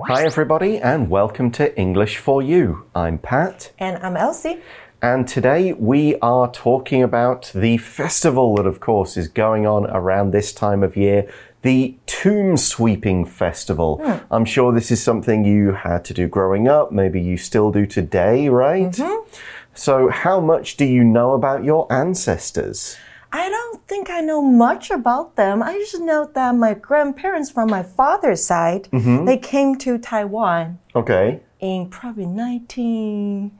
Hi, everybody, and welcome to English for You. I'm Pat. And I'm Elsie. And today we are talking about the festival that, of course, is going on around this time of year the Tomb Sweeping Festival. Hmm. I'm sure this is something you had to do growing up. Maybe you still do today, right? Mm-hmm. So, how much do you know about your ancestors? I don't think I know much about them. I just know that my grandparents from my father's side, Mm-hmm. they came to Taiwan Okay. in probably 19,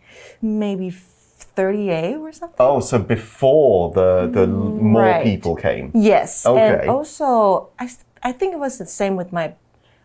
maybe 38 or something. Oh, so before the, the more right. people came. Yes. Okay. And also, I think it was the same with my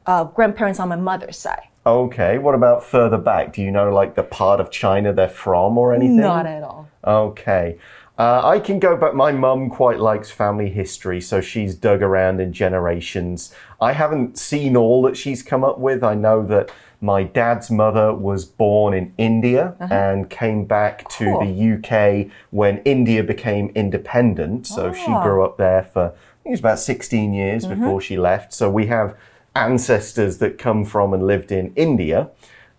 uh, grandparents on my mother's side. Okay. What about further back? Do you know, like, the part of China they're from or anything? Not at all. Okay. Uh, I can go back. My mum quite likes family history, so she's dug around in generations. I haven't seen all that she's come up with. I know that my dad's mother was born in India uh-huh. and came back to Cool. the UK when India became independent. So she ah. grew up there for, I think it was about 16 years mm-hmm. before she left. So we have ancestors that come from and lived in India.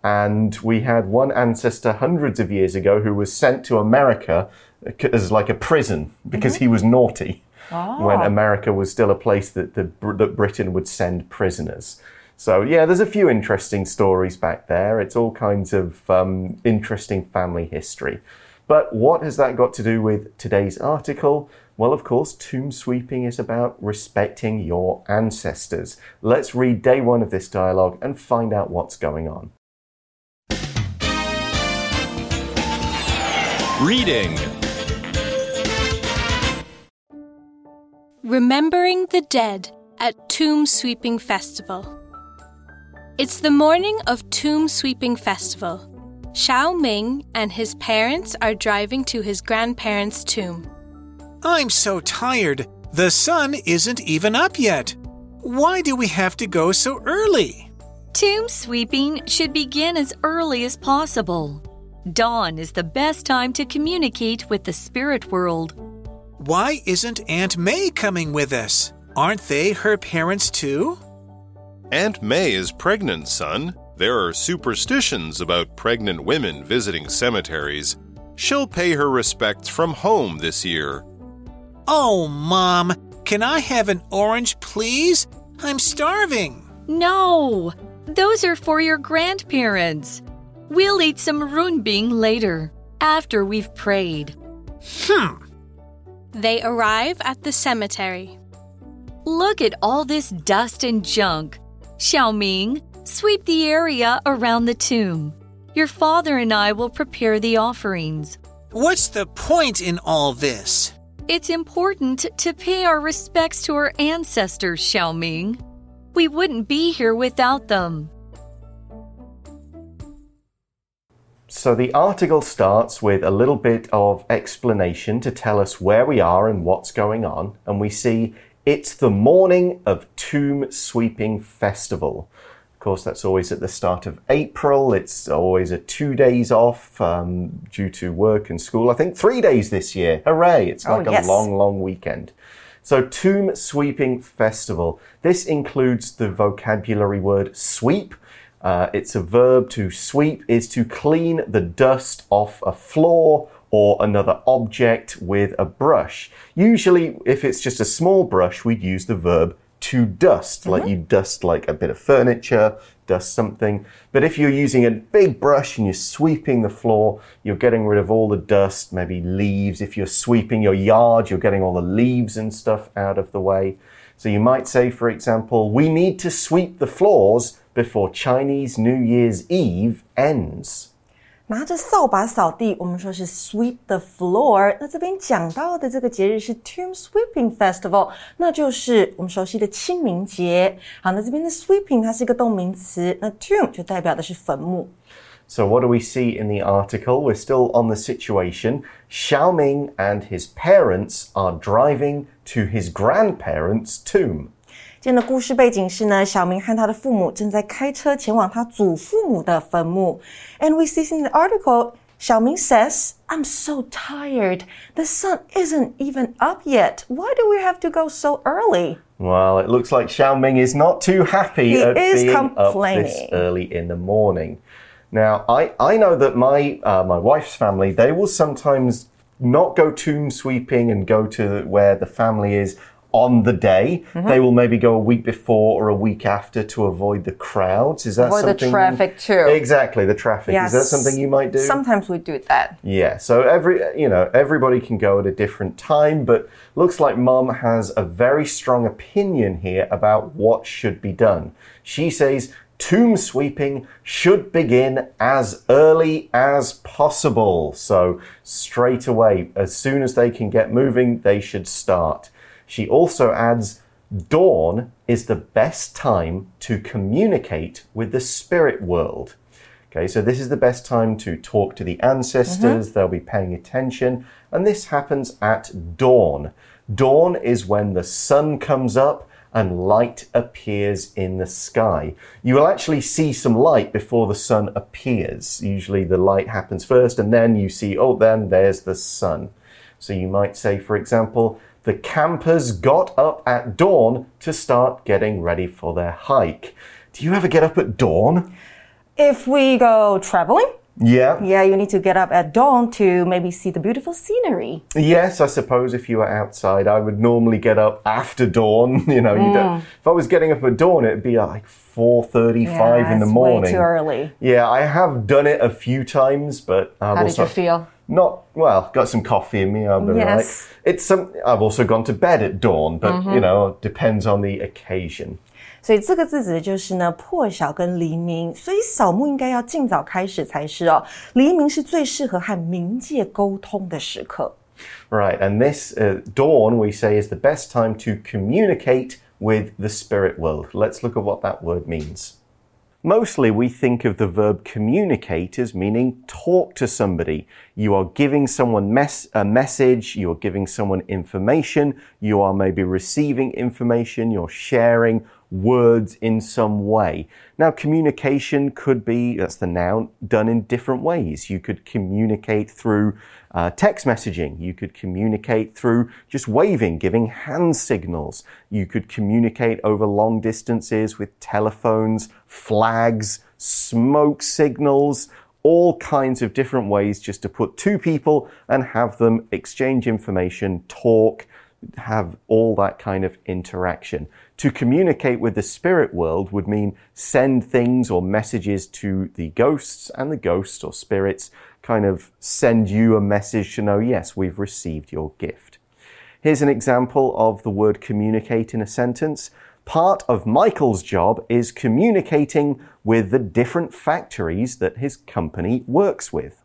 And we had one ancestor hundreds of years ago who was sent to America as like a prison because he was naughty when America was still a place that, the, that Britain would send prisoners. So, yeah, there's a few interesting stories back there. It's all kinds of um, interesting family history. But what has that got to do with today's article? Well, of course, tomb sweeping is about respecting your ancestors. Let's read day one of this dialogue and find out what's going on. Reading. Remembering the Dead at Tomb Sweeping Festival. It's the morning of Tomb Sweeping Festival. Xiao Ming and his parents are driving to his grandparents' tomb. I'm so tired. The sun isn't even up yet. Why do we have to go so early? Tomb sweeping should begin as early as possible. Dawn is the best time to communicate with the spirit world. Why isn't Aunt May coming with us? Aren't they her parents too? Aunt May is pregnant, son. There are superstitions about pregnant women visiting cemeteries. She'll pay her respects from home this year. Oh, Mom, can I have an orange, please? I'm starving. No, those are for your grandparents. We'll eat some runbing later, after we've prayed. Hmm. They arrive at the cemetery. Look at all this dust and junk. Xiaoming, sweep the area around the tomb. Your father and I will prepare the offerings. What's the point in all this? It's important to pay our respects to our ancestors, Xiaoming. We wouldn't be here without them. So the article starts with a little bit of explanation to tell us where we are and what's going on. And we see it's the morning of Tomb Sweeping Festival. Of course, that's always at the start of April. It's always a two days off um, due to work and school. I think three days this year. Hooray! It's Oh, like yes. a long, long weekend. So, Tomb Sweeping Festival. This includes the vocabulary word sweep. Uh, it's a verb to sweep is to clean the dust off a floor or another object with a brush. Usually, if it's just a small brush, we'd use the verb to dust, like you dust like a bit of furniture, dust something. But if you're using a big brush and you're sweeping the floor, you're getting rid of all the dust, maybe leaves. If you're sweeping your yard, you're getting all the leaves and stuff out of the way. So you might say, for example, we need to sweep the floors before Chinese New Year's Eve ends. 拿着扫把扫地，我们说是 sweep the floor。那这边讲到的这个节日是 Tomb Sweeping Festival，那就是我们熟悉的清明节。好，那这边的 sweeping 它是一个动名词，那 tomb 就代表的是坟墓。 So, what do we see in the article? We're still on the situation. Xiao Ming and his parents are driving to his grandparents' tomb. 今天的故事背景是呢，小明和他的父母正在开车前往他祖父母的坟墓。And we see in the article, 小明 says, "I'm so tired. The sun isn't even up yet. Why do we have to go so early?" Well, it looks like Xiaoming is not too happy He at is being up this complaining. early in the morning. Now, I, I know that my uh, my wife's family they will sometimes not go tomb sweeping and go to where the family is on the day. Mm-hmm. They will maybe go a week before or a week after to avoid the crowds. Is that Avoid the something? traffic too. Exactly, the traffic. Is that something you might do? Sometimes we do that. Yeah, so every you know everybody can go at a different time, but looks like Mum has a very strong opinion here about what should be done. She says tomb sweeping should begin as early as possible. So straight away, as soon as they can get moving, they should start. She also adds dawn is the best time to communicate with the spirit world. Okay, so this is the best time to talk to the ancestors, mm-hmm. they'll be paying attention, and this happens at dawn. Dawn is when the sun comes up and light appears in the sky. You will actually see some light before the sun appears. Usually the light happens first, and then you see, oh, then there's the sun. So you might say, for example, the campers got up at dawn to start getting ready for their hike. Do you ever get up at dawn? If we go traveling, Yeah. yeah, you need to get up at dawn to maybe see the beautiful scenery. Yes, I suppose if you were outside, I would normally get up after dawn. You know, you don't, mm. if I was getting up at dawn, it'd be uh, like four thirty-five Yeah, in the morning. Way too early. Yeah, I have done it a few times, but I've How did you feel? not well. Got some coffee in me. I'll be Yes. Right. It's some. I've also gone to bed at dawn, but mm-hmm. you know, depends on the occasion. 所以这个字指的就是呢破晓跟黎明，所以扫墓应该要尽早开始才是哦。黎明是最适合和冥界沟通的时刻。 Right, and this uh, dawn we say is the best time to communicate with the spirit world. Let's look at what that word means. Mostly we think of the verb communicate as meaning talk to somebody. You are giving someone mes- a message, you are giving someone information, you are maybe receiving information, you're sharing words in some way. Now, communication could be, that's the noun, done in different ways. You could communicate through uh, text messaging. You could communicate through just waving, giving hand signals. You could communicate over long distances with telephones, flags, smoke signals, all kinds of different ways just to put two people and have them exchange information, talk, have all that kind of interaction. To communicate with the spirit world would mean send things or messages to the ghosts, and the ghosts or spirits kind of send you a message to know, yes, we've received your gift. Here's an example of the word communicate in a sentence. Part of Michael's job is communicating with the different factories that his company works with.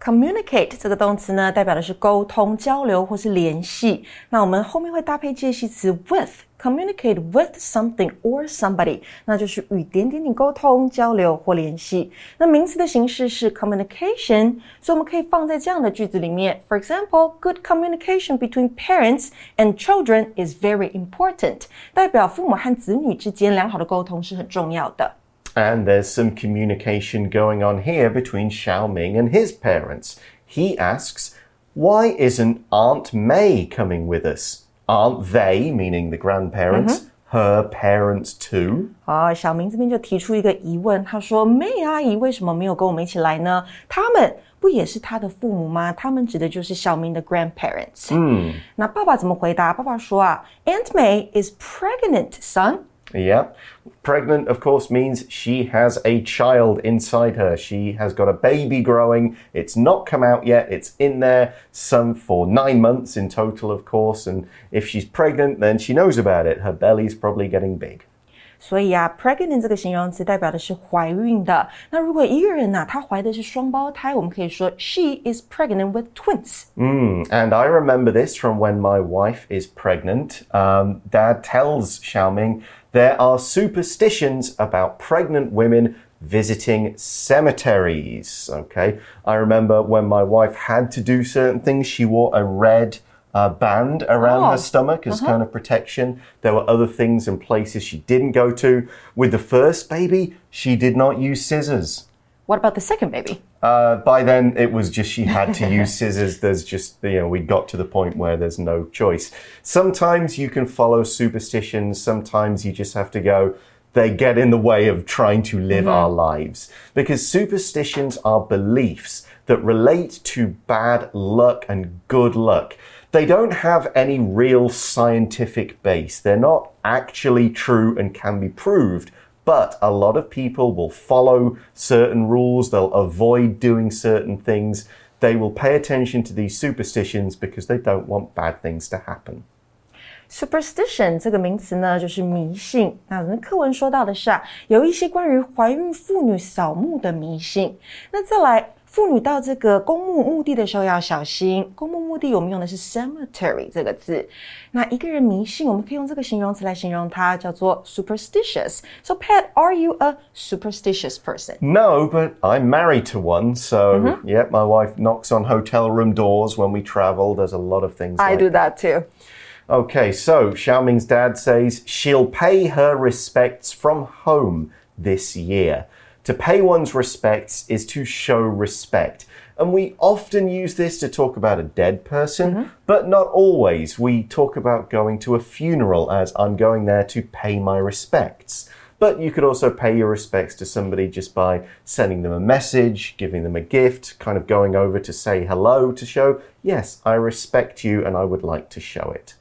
Communicate 这个动词呢，代表的是沟通、交流或是联系。那我们后面会搭配介系词 with。 Communicate with something or somebody，那就是与点点点沟通、交流或联系。那名词的形式是 communication，所以我们可以放在这样的句子里面。For example, good communication between parents and children is very important，代表父母和子女之间良好的沟通是很重要的。 And there's some communication going on here between Xiao Ming and his parents. He asks, Why isn't Aunt May coming with us? Aren't they, meaning the grandparents, her parents too? 啊，小明这边就提出一个疑问，他说：“May 阿姨为什么没有跟我们一起来呢？他们不也是他的父母吗？他们指的就是小明的 grandparents。”嗯，那爸爸怎么回答？爸爸说啊，Aunt May is pregnant, son。 Yeah. Pregnant, of course, means she has a child inside her. She has got a baby growing. It's not come out yet. It's in there, some for nine months in total, of course. And if she's pregnant, then she knows about it. Her belly's probably getting big. 所以啊，pregnant 这个形容词代表的是怀孕的。那如果一个人呐、啊，她怀的是双胞胎，我们可以说 she is pregnant with twins。 And I remember this from when my wife is pregnant. Um, Dad tells Xiaoming there are superstitions about pregnant women visiting cemeteries. Okay. I remember when my wife had to do certain things, she wore a red uh, band around Oh, her stomach as kind of protection. There were other things and places she didn't go to. With the first baby, she did not use scissors. What about the second baby? Uh, by then, it was just she had to use scissors. There's just, you know, we got to the point where there's no choice. Sometimes you can follow superstitions, sometimes you just have to go, they get in the way of trying to live our lives. Because superstitions are beliefs that relate to bad luck and good luck. They don't have any real scientific base. They're not actually true and can be proved. But a lot of people will follow certain rules, they'll avoid doing certain things. They will pay attention to these superstitions because they don't want bad things to happen. Superstition 这个名词呢，就是迷信。那我们课文说到的是啊，有一些关于怀孕妇女扫墓的迷信。那再来， 妇女到这个公墓墓地的时候要小心。公墓墓地我们用的是 cemetery 这个字。那一个人迷信，我们可以用这个形容词来形容他，叫做 superstitious。So Pat, are you a superstitious person? No, but I'm married to one, so Mm-hmm. yeah, my wife knocks on hotel room doors when we travel. There's a lot of things. I like do that too. Okay, so Xiaoming's dad says she'll pay her respects from home this year. To pay one's respects is to show respect. And we often use this to talk about a dead person, mm-hmm. but not always. We talk about going to a funeral as I'm going there to pay my respects. But you could also pay your respects to somebody just by sending them a message, giving them a gift, kind of going over to say hello to show, yes, I respect you and I would like to show it.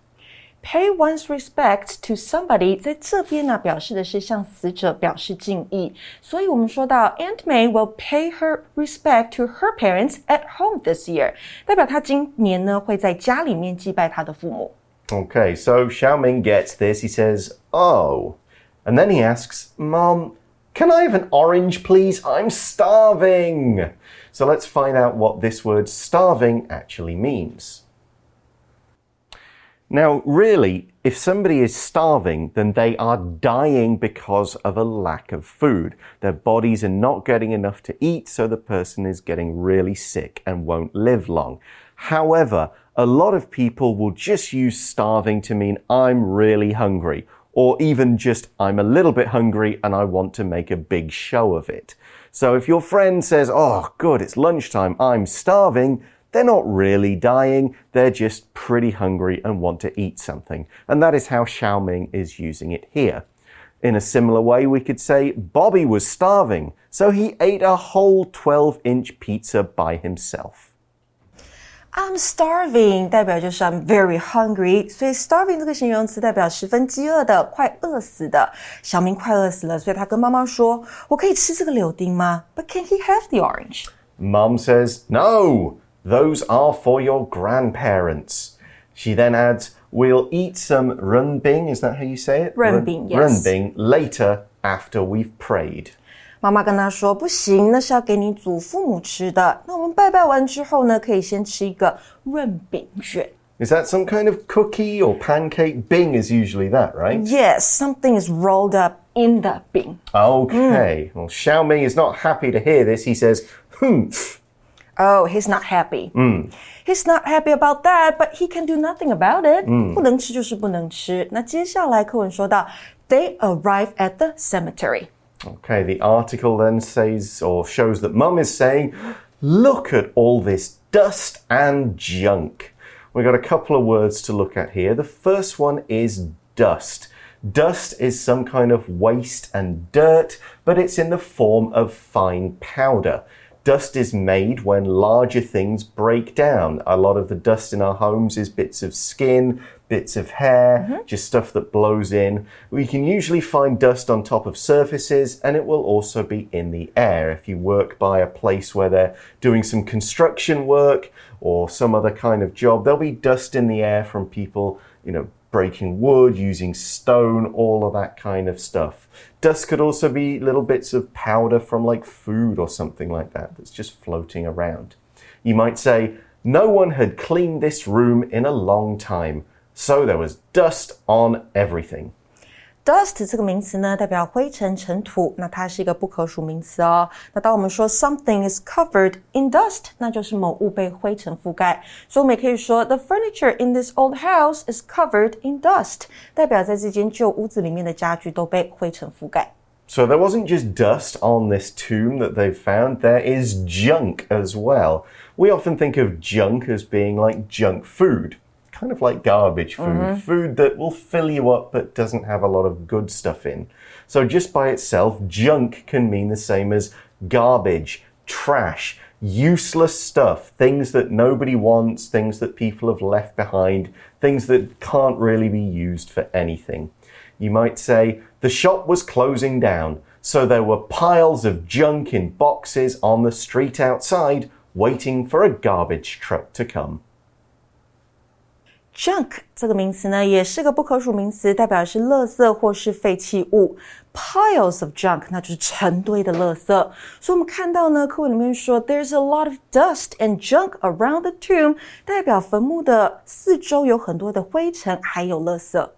Pay one's respect to somebody，在这边呢，表示的是向死者表示敬意。所以我们说到 Aunt May will pay her respect to her parents at home this year，代表她今年呢会在家里面祭拜她的父母。 Okay, so Xiaoming gets this. He says, Oh. And then he asks, Mom, can I have an orange, please? I'm starving. So let's find out what this word starving actually means. Now, really, if somebody is starving, then they are dying because of a lack of food. Their bodies are not getting enough to eat, so the person is getting really sick and won't live long. However, a lot of people will just use starving to mean I'm really hungry, or even just I'm a little bit hungry and I want to make a big show of it. So if your friend says, Oh, good, it's lunchtime, I'm starving, they're not really dying, they're just pretty hungry and want to eat something. And that is how Xiaoming is using it here. In a similar way, we could say Bobby was starving, so he ate a whole 12 inch pizza by himself. I'm starving 代表就是 I'm very hungry，所以 starving 这个形容词代表十分饥饿的、快饿死的。小明快饿死了，所以他跟妈妈说：“我可以吃这个柳丁吗？”But can he have the orange? Mum says, No, those are for your grandparents. She then adds, We'll eat some runbing. Is that how you say it? 润饼, yes. Runbing later after we've prayed. 妈妈跟他说：“不行，那是要给你祖父母吃的。那我们拜拜完之后呢，可以先吃一个润饼卷。 Is that some kind of cookie or pancake? Bing is usually that, right? Yes, something is rolled up in the 饼。 Okay. Well, Xiaoming is not happy to hear this. He says, Humph. Oh, he's not happy. He's not happy about that, but he can do nothing about it. 不能吃就是不能吃。那接下来课文说到，They arrive at the cemetery. Okay, the article then says or shows that mum is saying, Look at all this dust and junk. We've got a couple of words to look at here. The first one is dust. Dust is some kind of waste and dirt, but it's in the form of fine powder. Dust is made when larger things break down. A lot of the dust in our homes is bits of skin, bits of hair, mm-hmm. just stuff that blows in. We can usually find dust on top of surfaces and it will also be in the air. If you work by a place where they're doing some construction work or some other kind of job, there'll be dust in the air from people, you know, breaking wood, using stone, all of that kind of stuff. Dust could also be little bits of powder from like food or something like that that's just floating around. You might say, no one had cleaned this room in a long time, so there was dust on everything. Dust 这个名词呢，代表灰尘、尘土，那它是一个不可数名词哦。那当我们说 something is covered in dust，那就是某物被灰尘覆盖。所以我们也可以说 the furniture in this old house is covered in dust，代表在这间旧屋子里面的家具都被灰尘覆盖。 So there wasn't just dust on this tomb that they've found, there is junk as well. We often think of junk as being like junk food, kind of like garbage food, mm-hmm. food that will fill you up but doesn't have a lot of good stuff in. So just by itself, junk can mean the same as garbage, trash, useless stuff, things that nobody wants, things that people have left behind, things that can't really be used for anything. You might say, the shop was closing down, so there were piles of junk in boxes on the street outside, waiting for a garbage truck to come Junk 这个名词呢，也是个不可数名词，代表的是垃圾或是废弃物。Piles of junk，那就是成堆的垃圾。所以我们看到呢，课文里面说，There's a lot of dust and junk around the tomb，代表坟墓的四周有很多的灰尘，还有垃圾。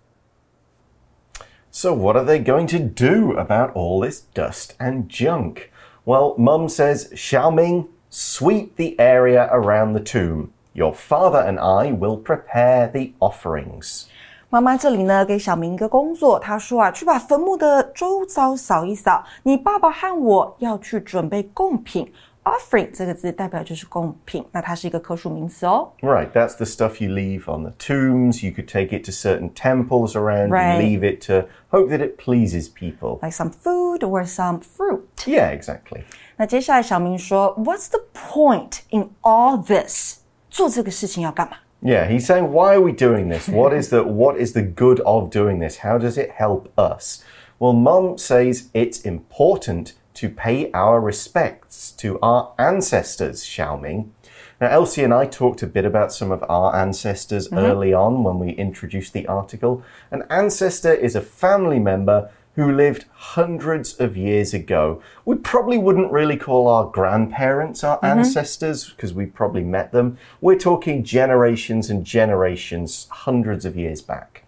So, what are they going to do about all this dust and junk? Well, Mum says, Xiaoming, sweep the area around the tomb. Your father and I will prepare the offerings. 妈妈这里呢，给小明一个工作，她说啊，去把坟墓的周遭扫一扫。你爸爸和我要去准备贡品。Offering 这个字代表就是贡品，那它是一个可数名词哦。 Right, that's the stuff you leave on the tombs. You could take it to certain temples around Right. and leave it to hope that it pleases people. Like some food or some fruit。 Yeah, exactly. 那接下来小明说，What's the point in all this？ 做这个事情要干嘛？ Yeah, he's saying, why are we doing this? What is the what is the good of doing this? How does it help us? Well, Mum says it's important to pay our respects to our ancestors, Xiaoming. Now, Elsie and I talked a bit about some of our ancestors early on when we introduced the article. An ancestor is a family member who lived hundreds of years ago. We probably wouldn't really call our grandparents our mm-hmm. ancestors because we probably met them. We're talking generations and generations, hundreds of years back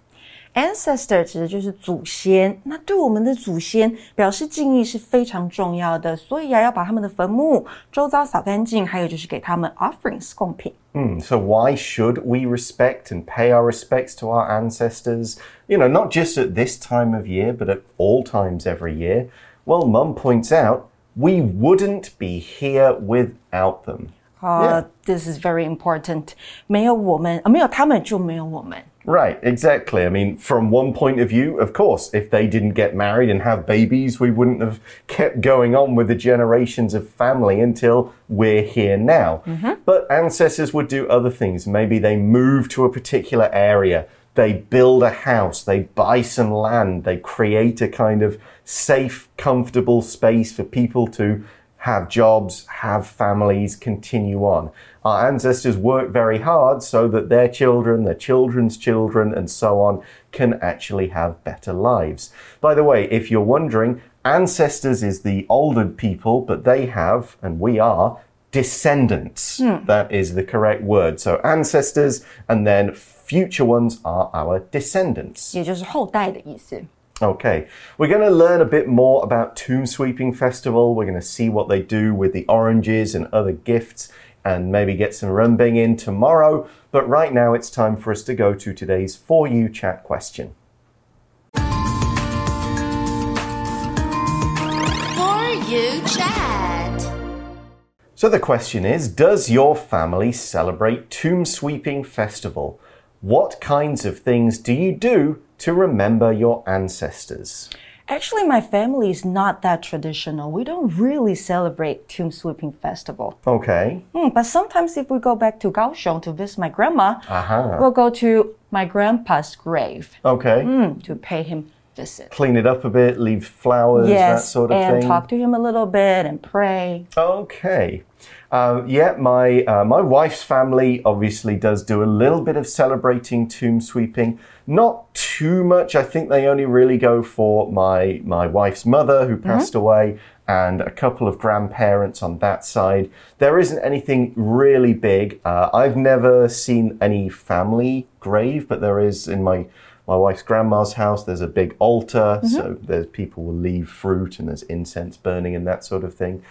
Ancestor 指的就是祖先，那对我们的祖先表示敬意是非常重要的，所以啊，要把他们的坟墓周遭扫干净，还有就是给他们 offerings 贡品。 Hmm, so why should we respect and pay our respects to our ancestors? You know, not just at this time of year, but at all times every year. Well, Mum points out we wouldn't be here without them. 啊、t h i s is very important。没有我们，啊，没有他们就没有我们。 Right, exactly. I mean, from one point of view, of course, if they didn't get married and have babies, we wouldn't have kept going on with the generations of family until we're here now. Mm-hmm. But ancestors would do other things. Maybe they move to a particular area, they build a house, they buy some land, they create a kind of safe, comfortable space for people to have jobs, have families, continue on. Our ancestors worked very hard so that their children, their children's children, and so on can actually have better lives. By the way, if you're wondering, ancestors is the older people, but they have, and we are, descendants. That is the correct word. So ancestors, and then future ones are our descendants. 也就是后代的意思。 Okay, we're going to learn a bit more about Tomb Sweeping Festival. We're going to see what they do with the oranges and other gifts and maybe get some runbing in tomorrow. But right now it's time for us to go to today's For You chat question. For you chat. So the question is Does your family celebrate Tomb Sweeping Festival? What kinds of things do you do to remember your ancestors? Actually, my family is not that traditional. We don't really celebrate Tomb Sweeping Festival. Okay. Hmm, but sometimes if we go back to Kaohsiung to visit my grandma, Aha. we'll go to my grandpa's grave Okay. hmm, to pay him visit. Clean it up a bit, leave flowers, that Yes, sort of and thing. talk to him a little bit and pray. Okay. Uh, yeah, my uh, my wife's family obviously does do a little bit of celebrating tomb sweeping. Not too much. I think they only really go for my my wife's mother who passed away and a couple of grandparents on that side. There isn't anything really big. Uh, I've never seen any family grave, but there is in my my wife's grandma's house. There's a big altar, so there's people will leave fruit and there's incense burning and that sort of thing.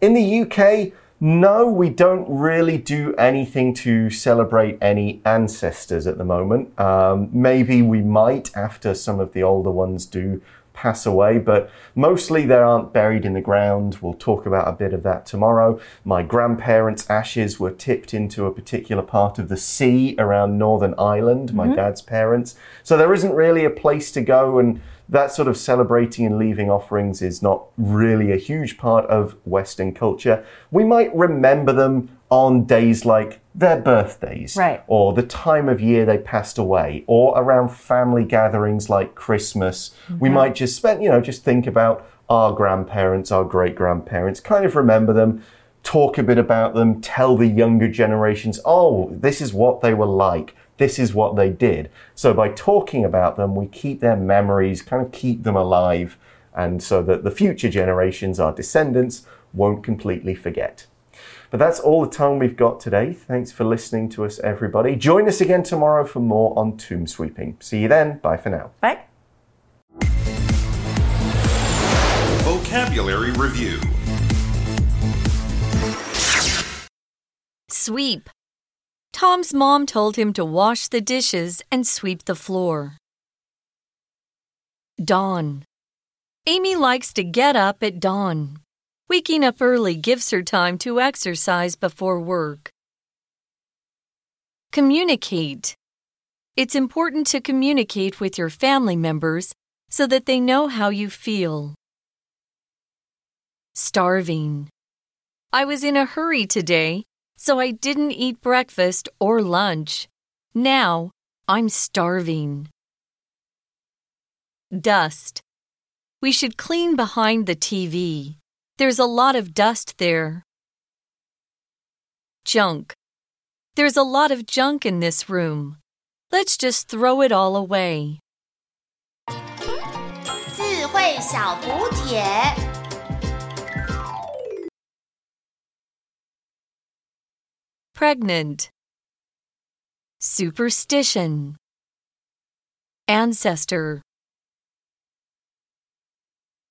In the UK, no, we don't really do anything to celebrate any ancestors at the moment. Um, maybe we might after some of the older ones do pass away, but mostly they aren't buried in the ground. We'll talk about a bit of that tomorrow. My grandparents' ashes were tipped into a particular part of the sea around Northern Ireland, my mm-hmm. dad's parents. So there isn't really a place to go and that sort of celebrating and leaving offerings is not really a huge part of Western culture. We might remember them on days like their birthdays, Right. or the time of year they passed away, or around family gatherings like Christmas. We mm-hmm. might just spend, you know, just think about our grandparents, our great grandparents, kind of remember them, talk a bit about them, tell the younger generations, oh, this is what they were like. This is what they did. So by talking about them, we keep their memories, kind of keep them alive, and so that the future generations, our descendants, won't completely forget. But that's all the time we've got today. Thanks for listening to us, everybody. Join us again tomorrow for more on tomb sweeping. See you then. Bye for now. Bye. Vocabulary Review Sweep. Tom's mom told him to wash the dishes and sweep the floor. Dawn. Amy likes to get up at dawn. Waking up early gives her time to exercise before work. Communicate. It's important to communicate with your family members so that they know how you feel. Starving. I was in a hurry today, so I didn't eat breakfast or lunch. Now I'm starving. Dust. We should clean behind the TV. There's a lot of dust there. Junk. There's a lot of junk in this room. Let's just throw it all away. 智慧小补帖。 Pregnant. Superstition. Ancestor.